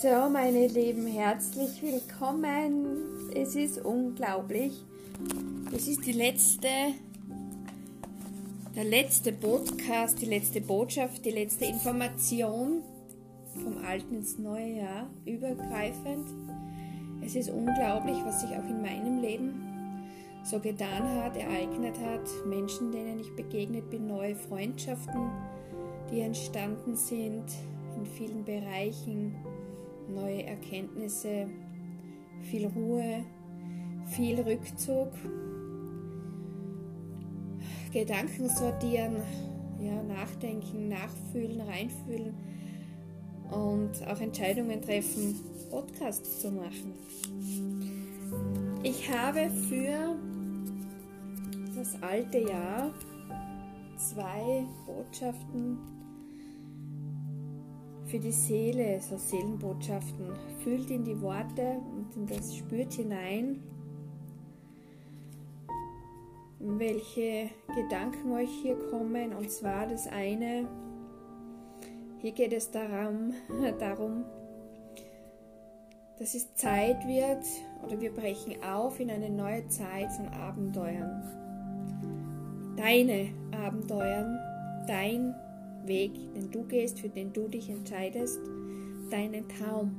So, meine Lieben, herzlich willkommen. Es ist unglaublich. Es ist die letzte, der letzte Podcast, die letzte Botschaft, die letzte Information vom alten ins neue Jahr übergreifend. Es ist unglaublich, was sich auch in meinem Leben so getan hat, ereignet hat. Menschen, denen ich begegnet bin, neue Freundschaften, die entstanden sind in vielen Bereichen neue Erkenntnisse, viel Ruhe, viel Rückzug, Gedanken sortieren, ja, nachdenken, nachfühlen, reinfühlen und auch Entscheidungen treffen, Podcasts zu machen. Ich habe für das alte Jahr zwei Botschaften für die Seele, so Seelenbotschaften. Fühlt in die Worte und in das spürt hinein, welche Gedanken euch hier kommen. Und zwar das eine, hier geht es darum, darum dass es Zeit wird oder wir brechen auf in eine neue Zeit von Abenteuern. Deine Abenteuern, dein Weg, den du gehst, für den du dich entscheidest, deinen Traum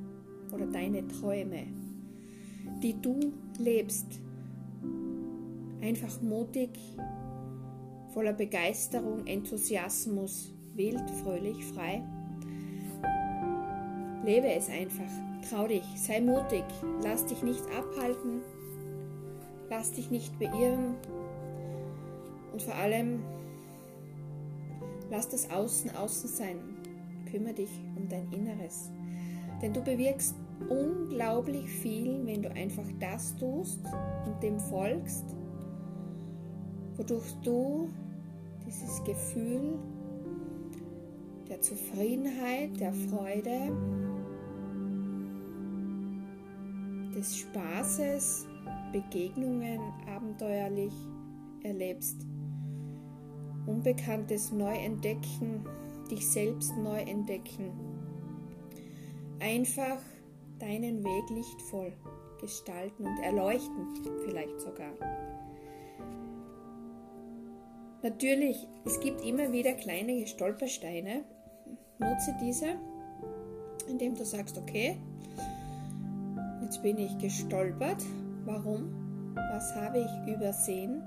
oder deine Träume, die du lebst. Einfach mutig, voller Begeisterung, Enthusiasmus, wild, fröhlich, frei. Lebe es einfach. Trau dich, sei mutig, lass dich nicht abhalten, lass dich nicht beirren und vor allem Lass das Außen außen sein. Kümmere dich um dein Inneres. Denn du bewirkst unglaublich viel, wenn du einfach das tust und dem folgst, wodurch du dieses Gefühl der Zufriedenheit, der Freude, des Spaßes, Begegnungen abenteuerlich erlebst. Unbekanntes neu entdecken, dich selbst neu entdecken. Einfach deinen Weg lichtvoll gestalten und erleuchten, vielleicht sogar. Natürlich, es gibt immer wieder kleine Stolpersteine. Nutze diese, indem du sagst, okay, jetzt bin ich gestolpert. Warum? Was habe ich übersehen?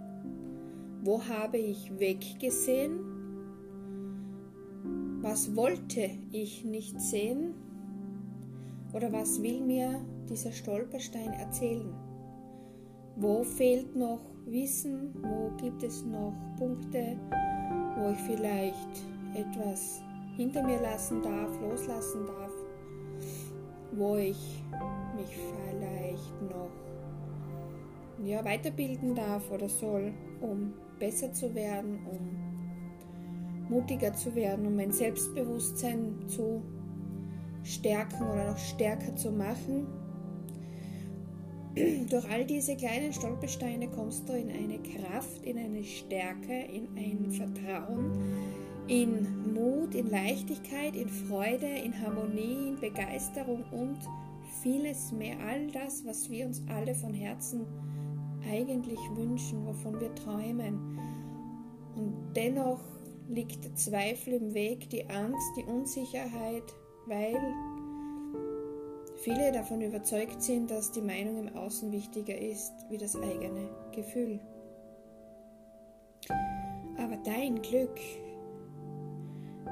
Wo habe ich weggesehen? Was wollte ich nicht sehen? Oder was will mir dieser Stolperstein erzählen? Wo fehlt noch Wissen? Wo gibt es noch Punkte, wo ich vielleicht etwas hinter mir lassen darf, loslassen darf? Wo ich mich vielleicht noch ja, weiterbilden darf oder soll, um besser zu werden, um mutiger zu werden, um mein Selbstbewusstsein zu stärken oder noch stärker zu machen. Durch all diese kleinen Stolpersteine kommst du in eine Kraft, in eine Stärke, in ein Vertrauen, in Mut, in Leichtigkeit, in Freude, in Harmonie, in Begeisterung und vieles mehr. All das, was wir uns alle von Herzen eigentlich wünschen, wovon wir träumen. Und dennoch liegt der Zweifel im Weg, die Angst, die Unsicherheit, weil viele davon überzeugt sind, dass die Meinung im Außen wichtiger ist wie das eigene Gefühl. Aber dein Glück,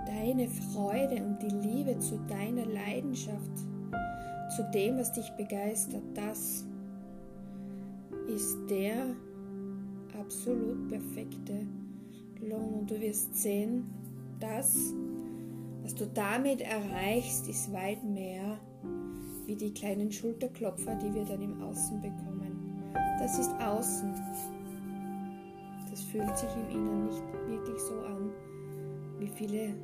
deine Freude und die Liebe zu deiner Leidenschaft, zu dem, was dich begeistert, das ist der absolut perfekte Lohn. Und du wirst sehen, das, was du damit erreichst, ist weit mehr wie die kleinen Schulterklopfer, die wir dann im Außen bekommen. Das ist Außen. Das fühlt sich im Inneren nicht wirklich so an, wie viele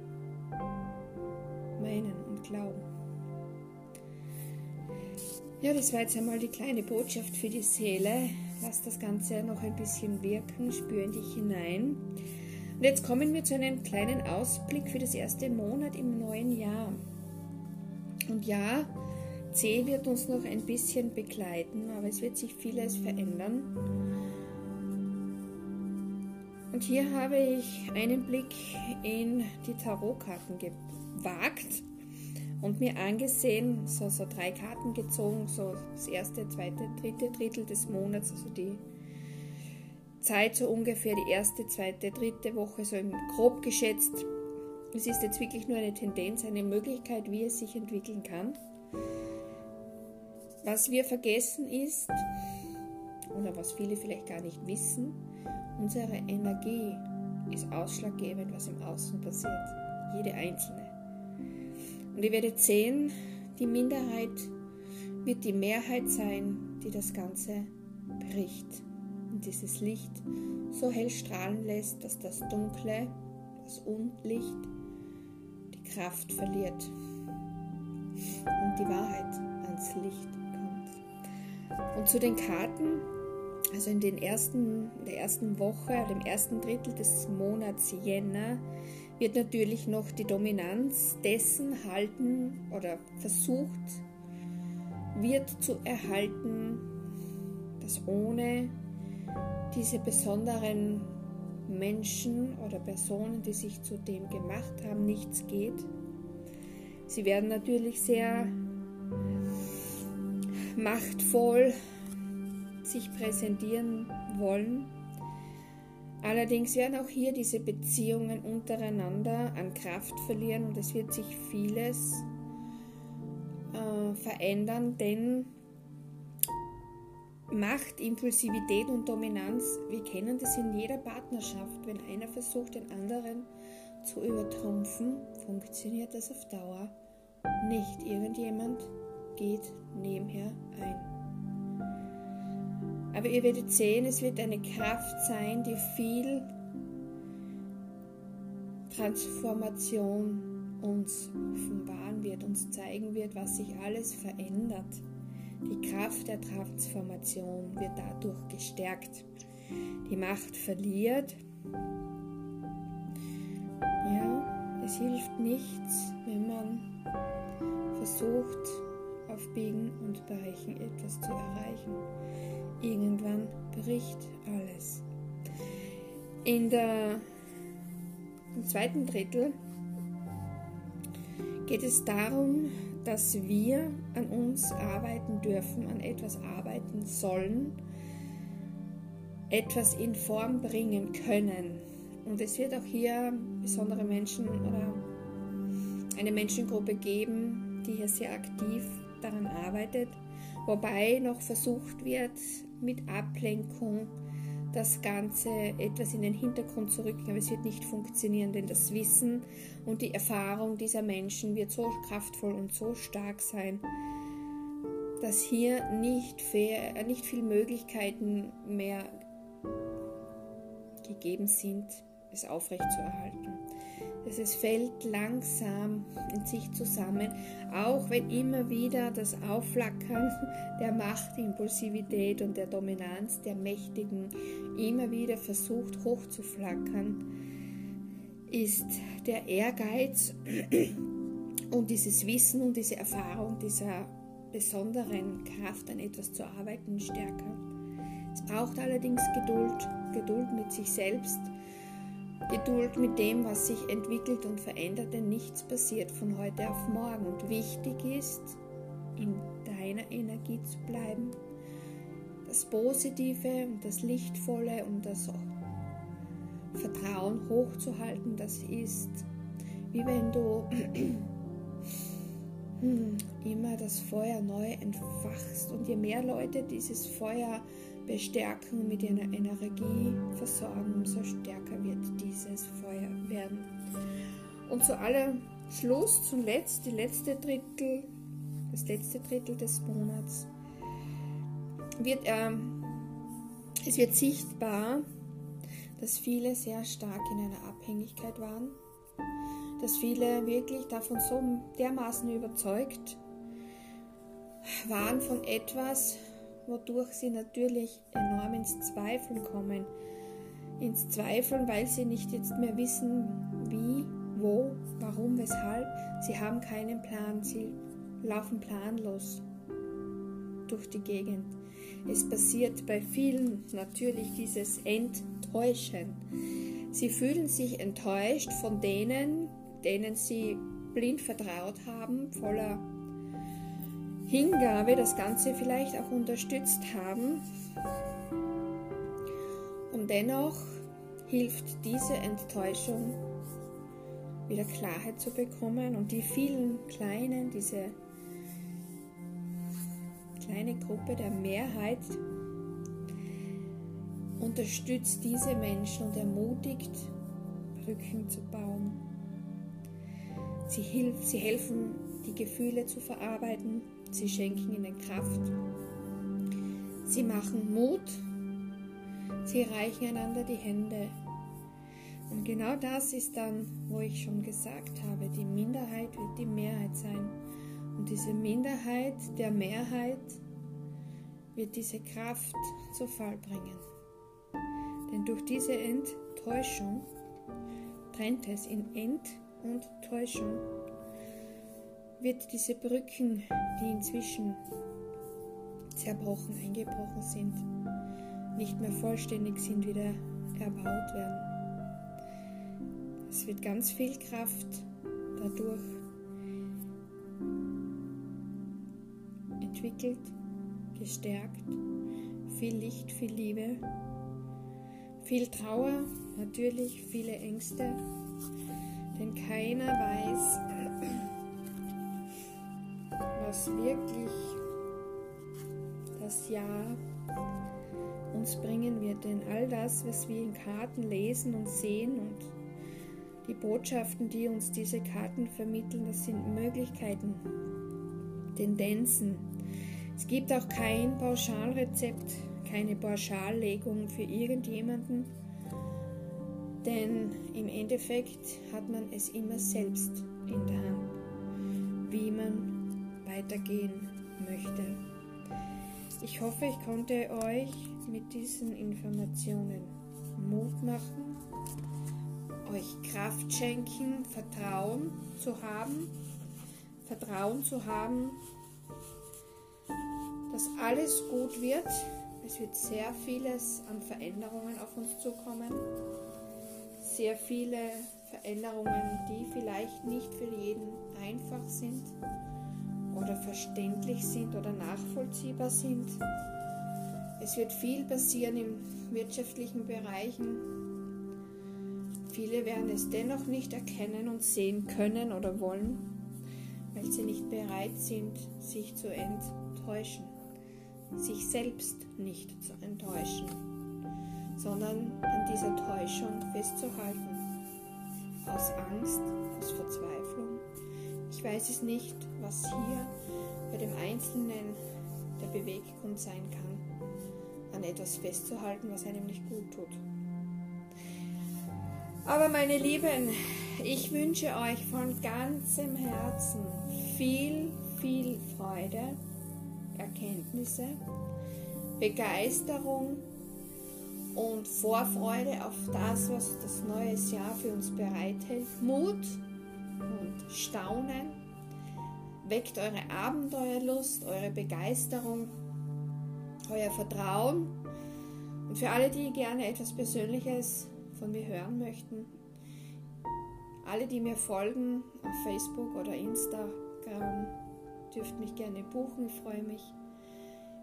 meinen und glauben. Ja, das war jetzt einmal die kleine Botschaft für die Seele. Lass das Ganze noch ein bisschen wirken, spür in dich hinein. Und jetzt kommen wir zu einem kleinen Ausblick für das erste Monat im neuen Jahr. Und ja, C wird uns noch ein bisschen begleiten, aber es wird sich vieles verändern. Und hier habe ich einen Blick in die Tarotkarten gewagt und mir angesehen, so, so drei Karten gezogen, so das erste, zweite, dritte Drittel des Monats, also die Zeit so ungefähr die erste, zweite, dritte Woche, so im grob geschätzt. Es ist jetzt wirklich nur eine Tendenz, eine Möglichkeit, wie es sich entwickeln kann. Was wir vergessen ist, oder was viele vielleicht gar nicht wissen, unsere Energie ist ausschlaggebend, was im Außen passiert. Jede einzelne. Und ihr werdet sehen, die Minderheit wird die Mehrheit sein, die das Ganze bricht und dieses Licht so hell strahlen lässt, dass das Dunkle, das Unlicht, die Kraft verliert und die Wahrheit ans Licht kommt. Und zu den Karten, also in, den ersten, in der ersten Woche, dem ersten Drittel des Monats Jänner, wird natürlich noch die Dominanz dessen halten oder versucht wird zu erhalten, dass ohne diese besonderen Menschen oder Personen, die sich zu dem gemacht haben, nichts geht. Sie werden natürlich sehr machtvoll sich präsentieren wollen. Allerdings werden auch hier diese Beziehungen untereinander an Kraft verlieren und es wird sich vieles äh, verändern, denn Macht, Impulsivität und Dominanz, wir kennen das in jeder Partnerschaft. Wenn einer versucht, den anderen zu übertrumpfen, funktioniert das auf Dauer nicht. Irgendjemand geht nebenher ein. Aber ihr werdet sehen, es wird eine Kraft sein, die viel Transformation uns offenbaren wird, uns zeigen wird, was sich alles verändert. Die Kraft der Transformation wird dadurch gestärkt. Die Macht verliert. Ja, es hilft nichts, wenn man versucht, auf Biegen und Brechen etwas zu erreichen. Irgendwann bricht alles. In der, Im zweiten Drittel geht es darum, dass wir an uns arbeiten dürfen, an etwas arbeiten sollen, etwas in Form bringen können. Und es wird auch hier besondere Menschen oder eine Menschengruppe geben, die hier sehr aktiv daran arbeitet, wobei noch versucht wird, mit Ablenkung das Ganze etwas in den Hintergrund zu rücken, aber es wird nicht funktionieren, denn das Wissen und die Erfahrung dieser Menschen wird so kraftvoll und so stark sein, dass hier nicht, fair, äh, nicht viel Möglichkeiten mehr gegeben sind, es aufrechtzuerhalten dass es fällt langsam in sich zusammen, auch wenn immer wieder das Aufflackern der Macht, Impulsivität und der Dominanz der Mächtigen immer wieder versucht hochzuflackern, ist der Ehrgeiz und dieses Wissen und diese Erfahrung dieser besonderen Kraft an etwas zu arbeiten stärker. Es braucht allerdings Geduld, Geduld mit sich selbst Geduld mit dem, was sich entwickelt und verändert, denn nichts passiert von heute auf morgen. Und wichtig ist, in deiner Energie zu bleiben, das Positive und das Lichtvolle und das Vertrauen hochzuhalten, das ist wie wenn du immer das Feuer neu entfachst. Und je mehr Leute dieses Feuer bestärken, mit ihrer Energie versorgen, umso stärker wird dieses Feuer werden. Und zu allem Schluss, zuletzt, die letzte Drittel, das letzte Drittel des Monats, wird ähm, es wird sichtbar, dass viele sehr stark in einer Abhängigkeit waren, dass viele wirklich davon so dermaßen überzeugt waren von etwas, wodurch sie natürlich enorm ins Zweifeln kommen. Ins Zweifeln, weil sie nicht jetzt mehr wissen, wie, wo, warum, weshalb. Sie haben keinen Plan. Sie laufen planlos durch die Gegend. Es passiert bei vielen natürlich dieses Enttäuschen. Sie fühlen sich enttäuscht von denen, denen sie blind vertraut haben, voller Hingabe das Ganze vielleicht auch unterstützt haben. Und dennoch hilft diese Enttäuschung wieder Klarheit zu bekommen und die vielen kleinen, diese kleine Gruppe der Mehrheit unterstützt diese Menschen und ermutigt, Brücken zu bauen. Sie, hilf, sie helfen, die Gefühle zu verarbeiten, sie schenken ihnen Kraft, sie machen Mut, sie reichen einander die Hände. Und genau das ist dann, wo ich schon gesagt habe, die Minderheit wird die Mehrheit sein. Und diese Minderheit der Mehrheit wird diese Kraft zu Fall bringen. Denn durch diese Enttäuschung trennt es in Ent und Täuschung, wird diese Brücken, die inzwischen zerbrochen, eingebrochen sind, nicht mehr vollständig sind, wieder erbaut werden. Es wird ganz viel Kraft dadurch entwickelt, gestärkt, viel Licht, viel Liebe, viel Trauer, natürlich viele Ängste, denn keiner weiß, was wirklich das Jahr uns bringen wird. Denn all das, was wir in Karten lesen und sehen und die Botschaften, die uns diese Karten vermitteln, das sind Möglichkeiten, Tendenzen. Es gibt auch kein Pauschalrezept, keine Pauschallegung für irgendjemanden, denn im Endeffekt hat man es immer selbst in der Hand, wie man weitergehen möchte. Ich hoffe, ich konnte euch mit diesen Informationen Mut machen, euch Kraft schenken, Vertrauen zu haben, Vertrauen zu haben, dass alles gut wird. Es wird sehr vieles an Veränderungen auf uns zukommen. Sehr viele Veränderungen, die vielleicht nicht für jeden einfach sind oder verständlich sind oder nachvollziehbar sind. Es wird viel passieren im wirtschaftlichen Bereichen. Viele werden es dennoch nicht erkennen und sehen können oder wollen, weil sie nicht bereit sind, sich zu enttäuschen, sich selbst nicht zu enttäuschen, sondern an dieser Täuschung festzuhalten. Aus Angst, aus Verzweiflung. Ich weiß es nicht, was hier bei dem Einzelnen der Beweggrund sein kann, an etwas festzuhalten, was einem nicht gut tut. Aber meine Lieben, ich wünsche euch von ganzem Herzen viel, viel Freude, Erkenntnisse, Begeisterung und Vorfreude auf das, was das neue Jahr für uns bereithält. Mut und Staunen. Weckt eure Abenteuerlust, eure Begeisterung, euer Vertrauen. Und für alle, die gerne etwas Persönliches von mir hören möchten, alle, die mir folgen auf Facebook oder Instagram, dürft mich gerne buchen. Ich freue mich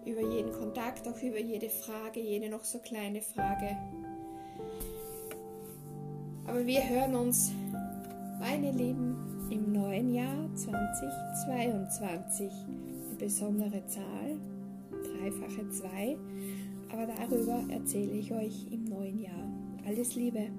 über jeden Kontakt, auch über jede Frage, jede noch so kleine Frage. Aber wir hören uns, meine Lieben, im neuen Jahr 2022. Eine besondere Zahl, dreifache 2. Aber darüber erzähle ich euch im neuen Jahr. Alles Liebe!